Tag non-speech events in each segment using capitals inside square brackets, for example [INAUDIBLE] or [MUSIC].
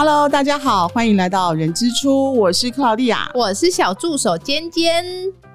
Hello，大家好，欢迎来到人之初，我是克劳蒂亚。我是小助手尖尖。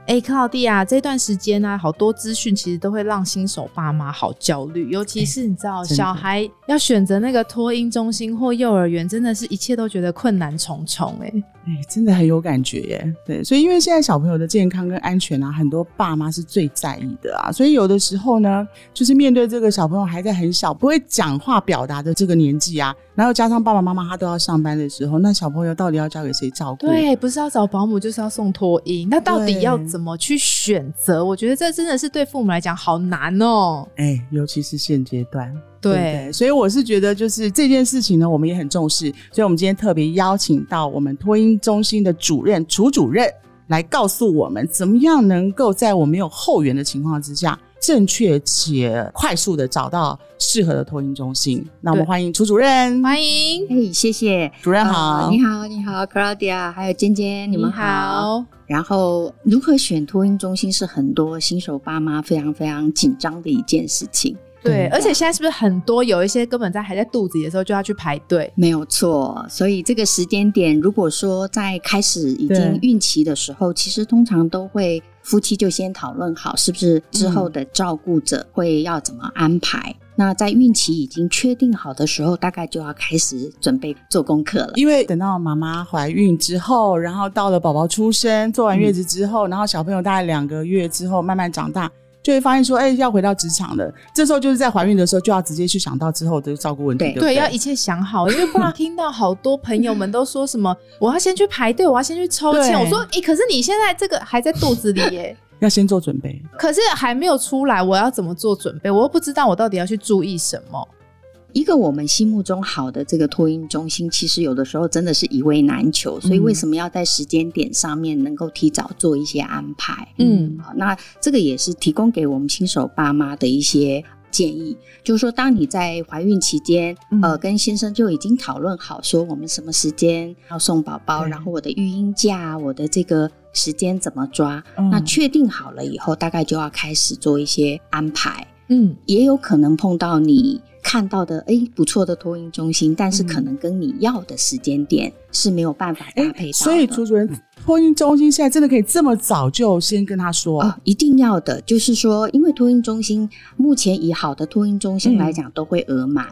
哎，克劳蒂亚，这段时间呢、好多资讯其实都会让新手爸妈好焦虑，尤其是你知道，小孩要选择那个托婴中心或幼儿园，真的是一切都觉得困难重重。哎，哎，真的很有感觉耶。对，所以因为现在小朋友的健康跟安全啊，很多爸妈是最在意的啊，所以有的时候呢，就是面对这个小朋友还在很小、不会讲话表达的这个年纪啊，然后加上爸爸妈妈他都要上班的时候，那小朋友到底要交给谁照顾？对，不是要找保姆，就是要送托婴，那到底要怎么去选择？我觉得这真的是对父母来讲好难哦。哎，尤其是现阶段，对所以我是觉得，就是这件事情呢，我们也很重视，所以我们今天特别邀请到我们托婴中心的主任楚主任来告诉我们，怎么样能够在我们没有后援的情况之下，正确且快速的找到适合的托婴中心。那我们对欢迎楚主任，欢迎，哎，谢谢主任好，呃你好，你好，Claudia，还有尖尖，你们好。好。然后，如何选托婴中心是很多新手爸妈非常非常紧张的一件事情，对，而且现在是不是很多有一些根本在还在肚子里的时候就要去排队？没有错。所以这个时间点，如果说在开始已经孕期的时候，其实通常都会夫妻就先讨论好，是不是之后的照顾者会要怎么安排。那在孕期已经确定好的时候，大概就要开始准备做功课了。因为等到妈妈怀孕之后，然后到了宝宝出生，做完月子之后，然后小朋友大概两个月之后慢慢长大，就会发现说，哎、要回到职场了。这时候就是在怀孕的时候，就要直接去想到之后的照顾问题，对？要一切想好，因为不然听到好多朋友们都说什么，我要先去排队，我要先去抽签。我说，诶、可是你现在这个还在肚子里耶，[LAUGHS] 要先做准备。可是还没有出来，我要怎么做准备？我又不知道我到底要去注意什么。一个我们心目中好的这个托婴中心，其实有的时候真的是一位难求，所以为什么要在时间点上面能够提早做一些安排？嗯。好，那这个也是提供给我们新手爸妈的一些建议，就是说，当你在怀孕期间，嗯。呃，跟先生就已经讨论好，说我们什么时间要送宝宝，然后我的育婴假，我的这个时间怎么抓，嗯。那确定好了以后，大概就要开始做一些安排。嗯，也有可能碰到你看到的哎不错的托运中心，但是可能跟你要的时间点是没有办法搭配到的。所以楚主任，托运中心现在真的可以这么早就先跟他说，哦，一定要的，就是说，因为托运中心目前以好的托运中心来讲，都会额满。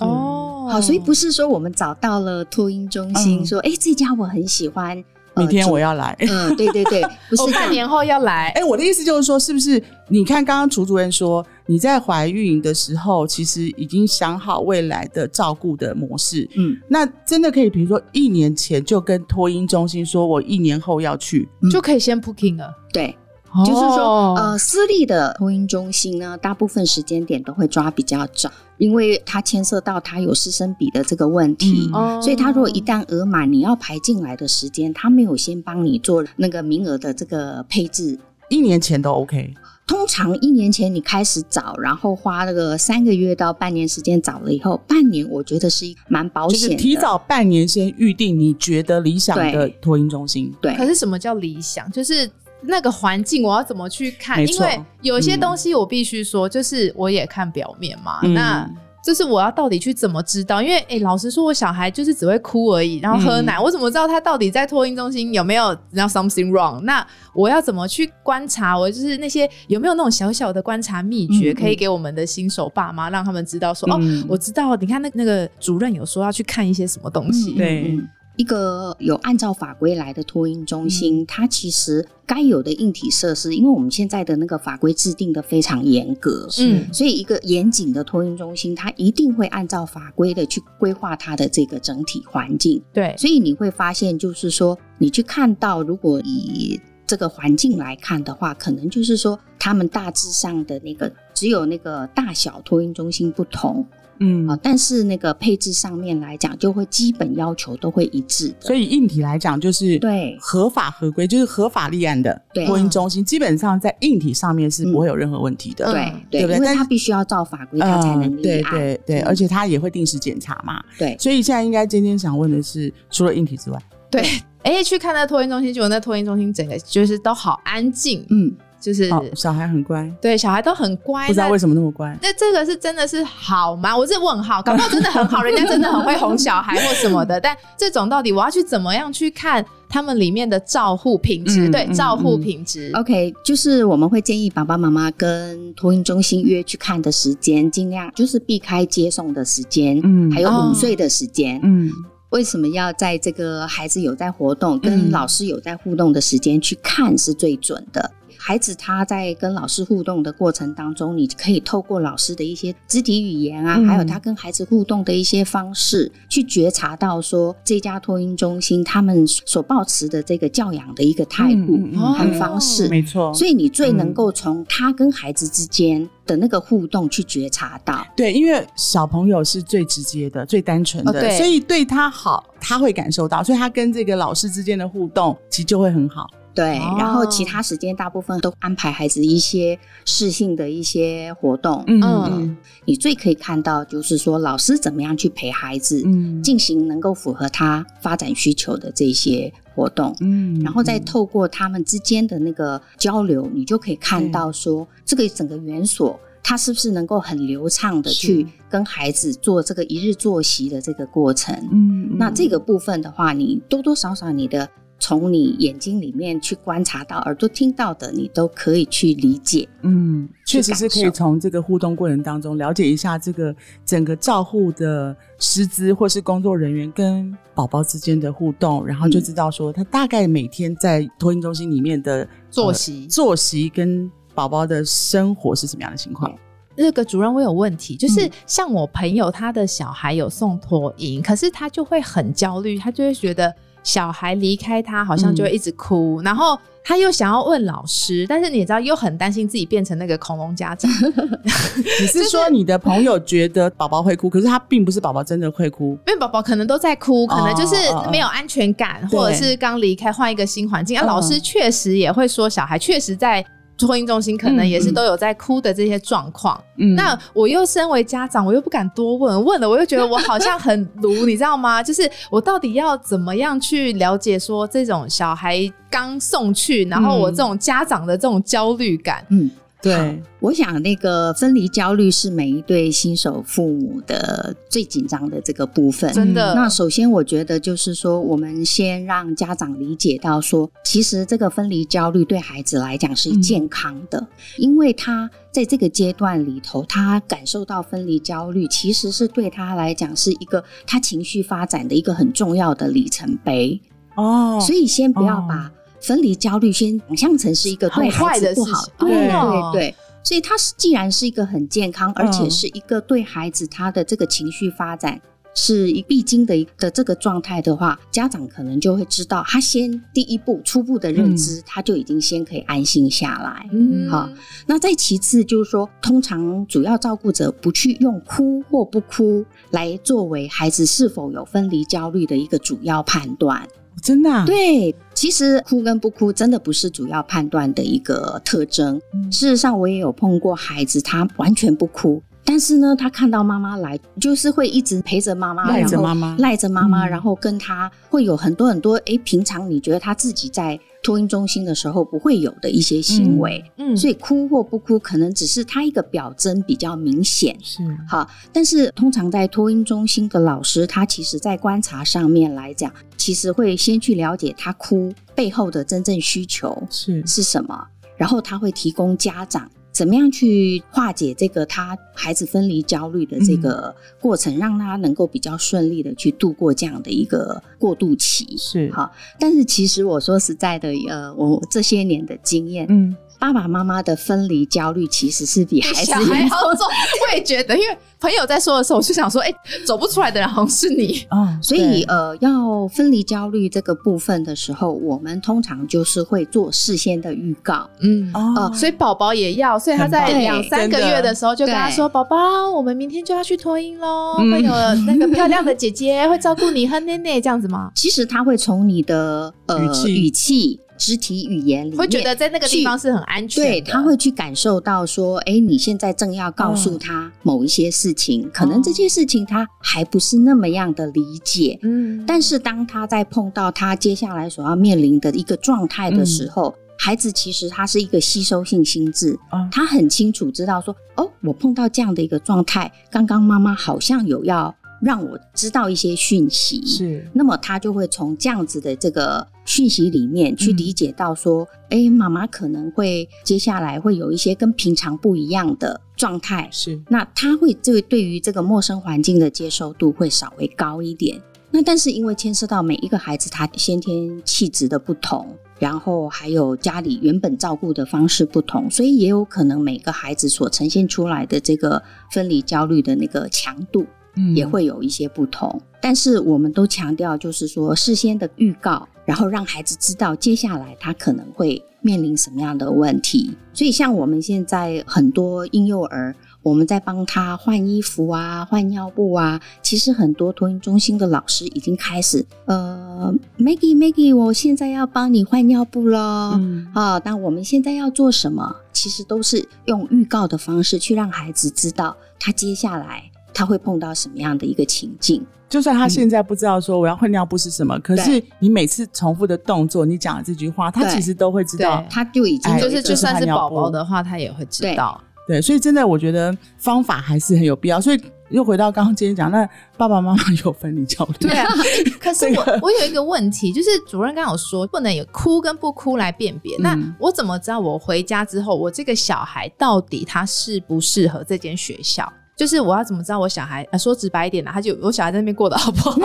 哦，好，所以不是说我们找到了托运中心，嗯。说哎这家我很喜欢，呃明天我要来。嗯，对对对，[LAUGHS] 不是我。半年后要来。哎、我的意思就是说，是不是？你看，刚刚楚主任说，你在怀孕的时候，其实已经想好未来的照顾的模式。嗯，那真的可以，比如说一年前就跟托婴中心说，我一年后要去。就可以先 booking 了，对，就是说，哦呃，私立的托婴中心呢，大部分时间点都会抓比较早，因为它牵涉到它有师生比的这个问题。嗯哦所以，它如果一旦额满，你要排进来的时间，它没有先帮你做那个名额的这个配置。一年前都 OK，通常一年前你开始找，然后花那个三个月到半年时间找了以后，半年我觉得是一蛮保就险的。是提早半年先预定你觉得理想的托婴中心。对可是什么叫理想？就是那个环境，我要怎么去看？因为有些东西我必须说，就是我也看表面嘛。嗯那就是我要到底去怎么知道？因为诶、老实说，我小孩就是只会哭而已，然后喝嗯奶，我怎么知道他到底在托婴中心有没有然后 something wrong？那我要怎么去观察？我就是那些有没有那种小小的观察秘诀，可以给我们的新手爸妈，让他们知道说，嗯哦，我知道，你看那那个主任有说要去看一些什么东西。嗯对嗯一个有按照法规来的托婴中心，它其实该有的硬体设施，因为我们现在的那个法规制定的非常严格，嗯。所以一个严谨的托婴中心，它一定会按照法规的去规划它的这个整体环境。对，所以你会发现，就是说，你去看到，如果以这个环境来看的话，可能就是说，他们大致上的那个只有那个大小托婴中心不同嗯。啊，但是那个配置上面来讲，就会基本要求都会一致的。所以硬体来讲，就是对。合法合规，就是合法立案的对。托婴中心，基本上在硬体上面是不会有任何问题的。嗯对对，因为它必须要照法规，它才能立案。对对，嗯而且它也会定时检查嘛。对。所以现在应该今天想问的是，除了硬体之外，对，[LAUGHS] 哎、去看那托婴中心，结果那托婴中心整个就是都好安静，嗯，就是、哦，小孩很乖，对小孩都很乖，不知道为什么那么乖。那这个是真的是好吗？我是问号，搞不好真的很好，人家真的很会哄小孩或什么的。[LAUGHS] 但这种到底我要去怎么样去看他们里面的照护品质？对，照护嗯品质。OK，就是我们会建议爸爸妈妈跟托婴中心约去看的时间，尽量就是避开接送的时间，嗯还有哦午睡的时间。嗯为什么要在这个孩子有在活动、嗯跟老师有在互动的时间去看是最准的？孩子他在跟老师互动的过程当中，你可以透过老师的一些肢体语言啊，嗯还有他跟孩子互动的一些方式，去觉察到说这家托婴中心他们所抱持的这个教养的一个态度嗯嗯嗯和方式。没错。所以你最能够从他跟孩子之间的那个互动去觉察到。对，因为小朋友是最直接的、最单纯的，哦所以对他好，他会感受到，所以他跟这个老师之间的互动其实就会很好。对，哦。然后其他时间大部分都安排孩子一些适性的一些活动。嗯。嗯。你最可以看到就是说老师怎么样去陪孩子嗯。进行能够符合他发展需求的这些活动。嗯。然后再透过他们之间的那个交流，你就可以看到说，这个整个园所它是不是能够很流畅的去跟孩子做这个一日作息的这个过程。嗯。那这个部分的话，你多多少少你的从你眼睛里面去观察到，耳朵听到的，你都可以去理解。嗯，确实是可以从这个互动过程当中了解一下这个整个照护的师资或是工作人员跟宝宝之间的互动，然后就嗯知道说他大概每天在托婴中心里面的作息呃作息跟宝宝的生活是什么样的情况。那个主任，我有问题，就是嗯像我朋友他的小孩有送托婴，可是他就会很焦虑，他就会觉得小孩离开他好像就会一直哭，然后他又想要问老师，但是你知道又很担心自己变成那个恐龙家长，[LAUGHS] 你是说你的朋友觉得宝宝会哭，可是他并不是宝宝真的会哭。因为宝宝可能都在哭，可能就是没有安全感，对。或者是刚离开换一个新环境。啊，嗯。老师确实也会说，小孩确实在托婴中心可能也是都有在哭的这些状况。嗯。那我又身为家长，我又不敢多问，问了我又觉得我好像很鲁，你知道吗？[LAUGHS] 就是我到底要怎么样去了解说这种小孩刚送去，然后我这种家长的这种焦虑感，嗯，对，我想那个分离焦虑是每一对新手父母的最紧张的这个部分。真的。那首先，我觉得就是说，我们先让家长理解到说，其实这个分离焦虑对孩子来讲是健康的，因为他在这个阶段里头，他感受到分离焦虑，其实是对他来讲是一个他情绪发展的一个很重要的里程碑。哦，所以，先不要哦把分离焦虑先想象成是一个对孩子不好对哦对对。所以它是既然是一个很健康，而且嗯是一个对孩子他的这个情绪发展是一必经的一的这个状态的话，家长可能就会知道，他先第一步初步的认知，他就已经先可以安心下来。嗯好那再其次就是说，通常主要照顾者不去用哭或不哭来作为孩子是否有分离焦虑的一个主要判断。真的、啊，对，其实哭跟不哭真的不是主要判断的一个特征。嗯。事实上，我也有碰过孩子，他完全不哭，但是呢，他看到妈妈来，就是会一直陪着妈妈，赖着妈妈。赖着妈妈，嗯。然后跟他会有很多很多，哎，平常你觉得他自己在托婴中心的时候不会有的一些行为。嗯所以哭或不哭，可能只是他一个表征比较明显。是好，但是通常在托婴中心的老师，他其实在观察上面来讲，其实会先去了解他哭背后的真正需求是是什么，然后他会提供家长怎么样去化解这个他孩子分离焦虑的这个过程，让他能够比较顺利的去度过这样的一个过渡期。是，哈，但是其实我说实在的，呃，我这些年的经验，嗯，爸爸妈妈的分离焦虑其实是比孩子小孩严好重，[LAUGHS] 我也觉得，因为朋友在说的时候，我就想说，哎、走不出来的人好像是你。[LAUGHS] 哦，所以呃，要分离焦虑这个部分的时候，我们通常就是会做事先的预告。嗯哦，所以宝宝也要，所以他在两三个月的时候就跟他说：“宝宝，我们明天就要去托婴喽，嗯。会有那个漂亮的姐姐会照顾你和内内这样子吗？其实他会从你的呃语气。语气、肢体语言里？”面，会觉得在那个地方是很安全的，对，他会去感受到说，哎，你现在正要告诉他某一些事情，可能这些事情他还不是那么样的理解。嗯，但是当他在碰到他接下来所要面临的一个状态的时候，孩子其实他是一个吸收性心智，啊他很清楚知道说，哦，我碰到这样的一个状态，刚刚妈妈好像有要让我知道一些讯息，是。那么他就会从这样子的这个讯息里面去嗯理解到说，哎、妈妈可能会接下来会有一些跟平常不一样的状态，是。那他会对对于这个陌生环境的接受度会稍微高一点。那但是因为牵涉到每一个孩子他先天气质的不同，然后还有家里原本照顾的方式不同，所以也有可能每个孩子所呈现出来的这个分离焦虑的那个强度嗯也会有一些不同。但是我们都强调，就是说事先的预告，然后让孩子知道接下来他可能会面临什么样的问题。所以像我们现在很多婴幼儿，我们在帮他换衣服啊、换尿布啊，其实很多托婴中心的老师已经开始，呃，Maggie Maggie，我现在要帮你换尿布喽。嗯啊，那我们现在要做什么？其实都是用预告的方式去让孩子知道他接下来他会碰到什么样的一个情境。就算他现在不知道说我要换尿布是什么，可是你每次重复的动作，你讲的这句话，他其实都会知道。他就已经就是就算是宝宝的话，他也会知道。对，所以真的我觉得方法还是很有必要。所以又回到刚刚今天讲，那爸爸妈妈有分离焦虑，对啊，[LAUGHS] 可是我我有一个问题，就是主任刚刚有说不能有哭跟不哭来辨别，那嗯我怎么知道我回家之后，我这个小孩到底他适不适合这间学校？就是我要怎么知道我小孩？呃、说直白一点啦，他就我小孩在那边过得好不好？[LAUGHS]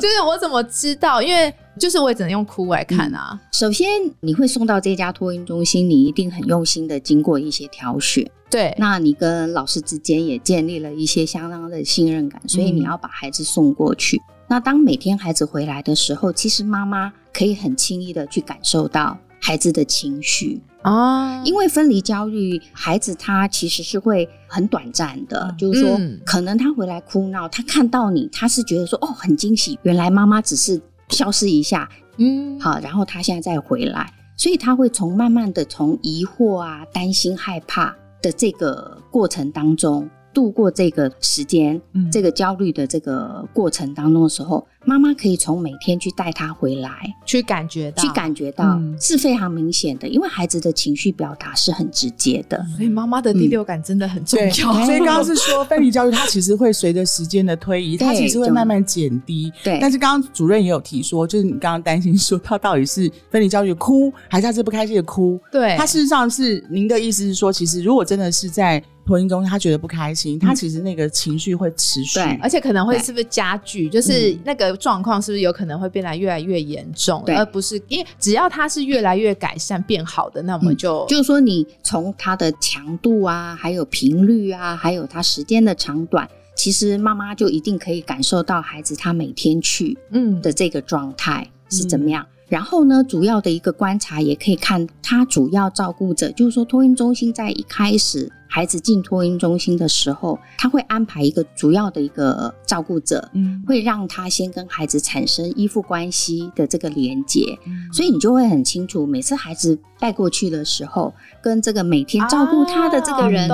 就是我怎么知道？因为就是我也只能用哭来看啊。首先，你会送到这家托婴中心，你一定很用心的经过一些挑选。对，那你跟老师之间也建立了一些相当的信任感，所以你要把孩子送过去。那当每天孩子回来的时候，其实妈妈可以很轻易的去感受到孩子的情绪，啊，因为分离焦虑，孩子他其实是会很短暂的，嗯。就是说，嗯。可能他回来哭闹，他看到你，他是觉得说，哦，很惊喜，原来妈妈只是消失一下，嗯，好，然后他现在再回来，所以他会从慢慢的从疑惑啊、担心、害怕的这个过程当中度过这个时间，嗯这个焦虑的这个过程当中的时候，妈妈可以从每天去带他回来，去感觉到，去感觉到嗯是非常明显的，因为孩子的情绪表达是很直接的。所以妈妈的第六感真的很重对，要。[LAUGHS] 所以刚刚是说分离焦虑，它其实会随着时间的推移，它其实会慢慢减低。对但是刚刚主任也有提说，就是你刚刚担心说他到底是分离焦虑哭，还是他是不开心的哭？对，他事实上是您的意思是说，其实如果真的是在托婴中，他觉得不开心，他其实那个情绪会持续。对而且可能会是不是加剧，就是那个状况是不是有可能会变得越来越严重，对。而不是因为只要他是越来越改善变好的，那我们就、就是说，你从他的强度啊，还有频率啊，还有他时间的长短，其实妈妈就一定可以感受到孩子他每天去嗯。的这个状态是怎么样。然后呢，主要的一个观察也可以看他主要照顾者，就是说托婴中心在一开始孩子进托婴中心的时候，他会安排一个主要的一个照顾者，嗯，会让他先跟孩子产生依附关系的这个连接，嗯。所以你就会很清楚，每次孩子带过去的时候，跟这个每天照顾他的这个人，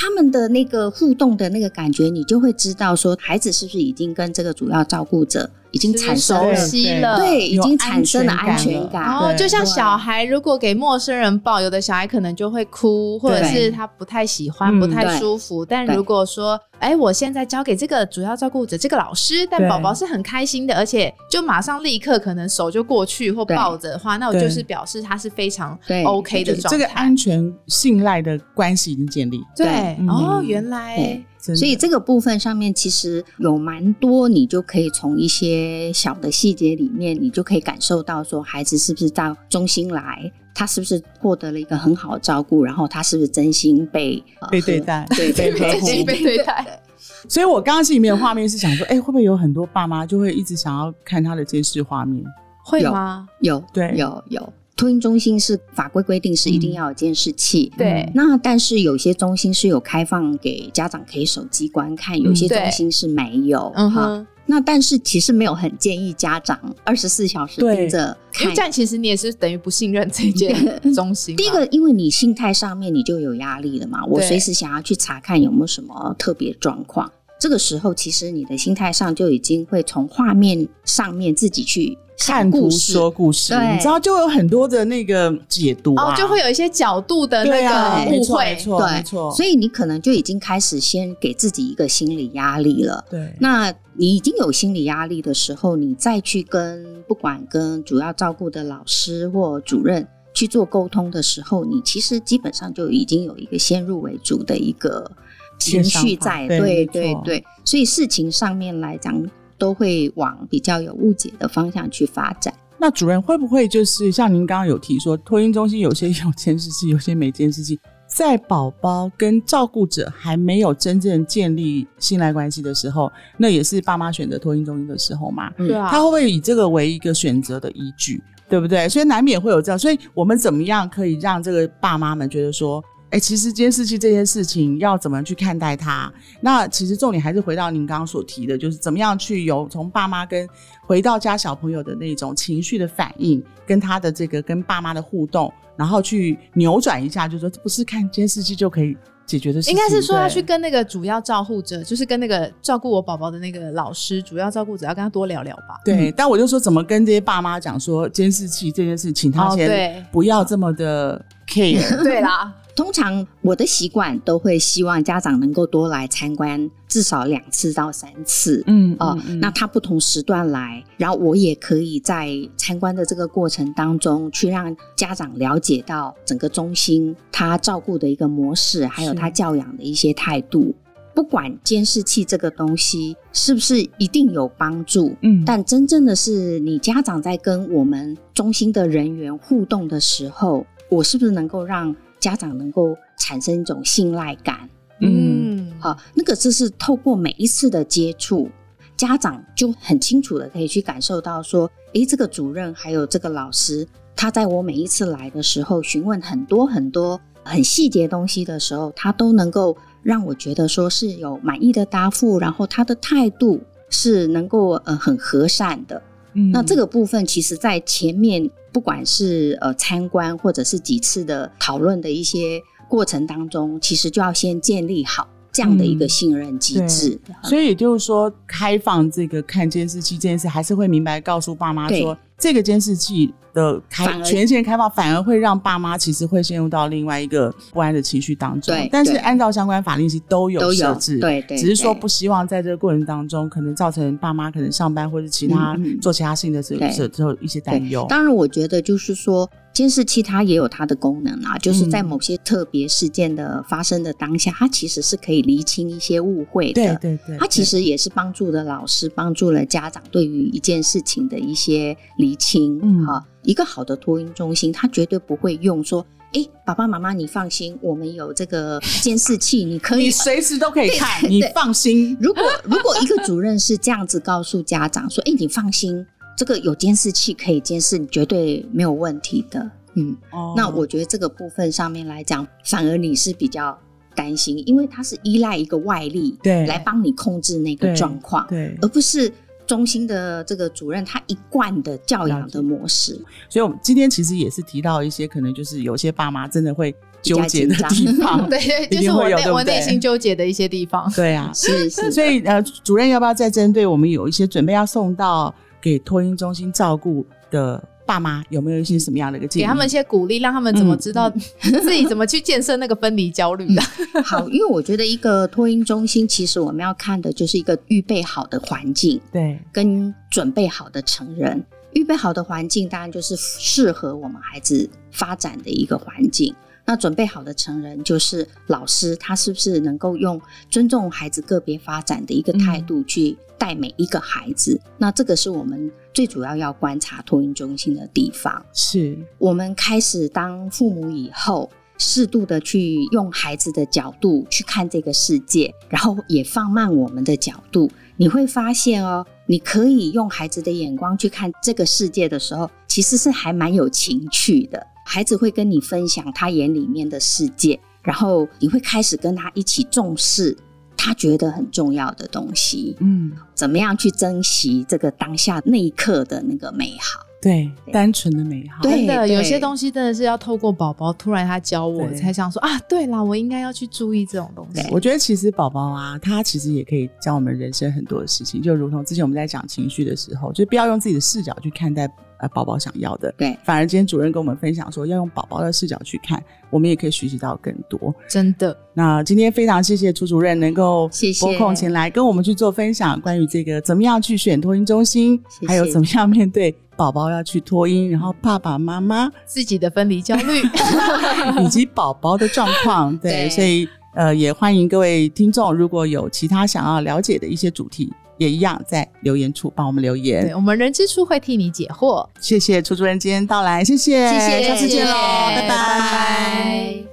他们的那个互动的那个感觉，你就会知道说，孩子是不是已经跟这个主要照顾者已经产生熟了，悉了，对，已经产生了安安全感。全感。哦，就像小孩如果给陌生人抱，有的小孩可能就会哭，或者是他不太喜欢、嗯不太舒服。但如果说，哎，我现在交给这个主要照顾者这个老师，但宝宝是很开心的，而且就马上立刻可能手就过去或抱着的话，那我就是表示他是非常对 OK 的状态。这个安全信赖的关系已经建立。对嗯哦，原来所以这个部分上面其实有蛮多，你就可以从一些小的细节里面，你就可以感受到说，孩子是不是到中心来，他是不是获得了一个很好的照顾，然后他是不是真心被、呃被对待对被被 [LAUGHS] 呵护呵护被对待。[LAUGHS] 所以我刚刚心里面的画面是想说，哎、会不会有很多爸妈就会一直想要看他的监视画面？有会吗？有对有有，托婴中心是法规规定是一定要有监视器。对那但是有些中心是有开放给家长可以手机观看，有些中心是没有。嗯哼，那但是其实没有很建议家长二十四小时盯着看因为这。样其实你也是等于不信任这间 [LAUGHS] 中心。第一个，因为你心态上面你就有压力了嘛，我随时想要去查看有没有什么特别状况。这个时候其实你的心态上就已经会从画面上面自己去看图故事。说故事，你知道就有很多的那个解读啊，哦，就会有一些角度的那个误会。对。没错，所以你可能就已经开始先给自己一个心理压力了。对，那你已经有心理压力的时候，你再去跟不管跟主要照顾的老师或主任去做沟通的时候，你其实基本上就已经有一个先入为主的一个情绪在，对对对对，所以事情上面来讲，都会往比较有误解的方向去发展。那主任会不会就是像您刚刚有提说，托婴中心有些有监视器，有些没监视器，在宝宝跟照顾者还没有真正建立信赖关系的时候，那也是爸妈选择托婴中心的时候嘛？对啊，他会不会以这个为一个选择的依据，对不对？所以难免会有这样，所以我们怎么样可以让这个爸妈们觉得说，哎，其实监视器这件事情要怎么去看待它？那其实重点还是回到您刚刚所提的，就是怎么样去有从爸妈跟回到家小朋友的那种情绪的反应，跟他的这个跟爸妈的互动，然后去扭转一下，就是说不是看监视器就可以解决的事情，应该是说要去跟那个主要照护者，就是跟那个照顾我宝宝的那个老师，主要照顾者要跟他多聊聊吧。对，但我就说怎么跟这些爸妈讲说监视器这件事，请他哦先对不要这么的 [LAUGHS] care。对啦，通常我的习惯都会希望家长能够多来参观，至少两次到三次。嗯哦、那他不同时段来，然后我也可以在参观的这个过程当中，去让家长了解到整个中心他照顾的一个模式，还有他教养的一些态度。不管监视器这个东西是不是一定有帮助，嗯但真正的是你家长在跟我们中心的人员互动的时候，我是不是能够让家长能够产生一种信赖感？嗯。嗯，好，那个就是透过每一次的接触，家长就很清楚的可以去感受到说，诶，这个主任还有这个老师，他在我每一次来的时候询问很多很多很细节东西的时候，他都能够让我觉得说是有满意的答复，然后他的态度是能够呃很和善的。嗯。那这个部分，其实在前面不管是呃参观或者是几次的讨论的一些过程当中，其实就要先建立好这样的一个嗯。信任机制。所以也就是说，开放这个看监视器这件事，还是会明白告诉爸妈说，这个监视器的开权限开放，反而会让爸妈其实会陷入到另外一个不安的情绪当中对。但是按照相关法令其实都有设置，对对，只是说不希望在这个过程当中，可能造成爸妈可能上班或者其他做其他事情的时候一些担忧。当然，我觉得就是说，监视器它也有它的功能啊，就是在嗯某些特别事件的发生的当下，它其实是可以厘清一些误会的。对对对，它其实也是帮助了老师，帮助了家长对于一件事情的一些厘清。嗯哈，一个好的托婴中心，他绝对不会用说，哎，爸爸妈妈你放心，我们有这个监视器，你可以 [LAUGHS] 你。随时都可以看，对你放心。如果如果一个主任是这样子告诉家长说，哎，你放心，这个有监视器可以监视，你绝对没有问题的。嗯，哦那我觉得这个部分上面来讲，反而你是比较担心，因为他是依赖一个外力对来帮你控制那个对状况，对，而不是中心的这个主任他一贯的教养的模式。所以我们今天其实也是提到一些可能就是有些爸妈真的会纠结的 [LAUGHS] 地方。[LAUGHS] 对，就是我内我内心纠结的一些地方。对啊，[LAUGHS] 是是，所以呃，主任要不要再针对我们有一些准备要送到给托婴中心照顾的爸妈，有没有一些什么样的一个建议？给他们一些鼓励，让他们怎么嗯知道 [LAUGHS] 自己怎么去建设那个分离焦虑的。[LAUGHS] 好，因为我觉得一个托婴中心，其实我们要看的就是一个预备好的环境对跟准备好的成人。预备好的环境，当然就是适合我们孩子发展的一个环境。那准备好的成人，就是老师他是不是能够用尊重孩子个别发展的一个态度去带每一个孩子？那这个是我们最主要要观察托婴中心的地方。是我们开始当父母以后，适度的去用孩子的角度去看这个世界，然后也放慢我们的角度，你会发现哦，你可以用孩子的眼光去看这个世界的时候，其实是还蛮有情趣的。孩子会跟你分享他眼里面的世界，然后你会开始跟他一起重视他觉得很重要的东西，嗯怎么样去珍惜这个当下那一刻的那个美好。对，单纯的美好。对真的，有些东西真的是要透过宝宝突然他教我，对才想说啊，对啦，我应该要去注意这种东西。我觉得其实宝宝啊，他其实也可以教我们人生很多的事情，就如同之前我们在讲情绪的时候，就不要用自己的视角去看待呃宝宝想要的，对反而今天主任跟我们分享说，要用宝宝的视角去看，我们也可以学习到更多。真的，那今天非常谢谢楚主任能够拨空前来跟我们去做分享，关于这个怎么样去选托婴中心，谢谢还有怎么样面对宝宝要去托婴，然后爸爸妈妈自己的分离焦虑，[LAUGHS] 以及宝宝的状况。[LAUGHS] 对，对所以呃，也欢迎各位听众，如果有其他想要了解的一些主题，也一样在留言处帮我们留对言。我们人之初会替你解惑。谢谢楚主任今天到来，谢谢，谢谢下次见喽，谢谢拜拜拜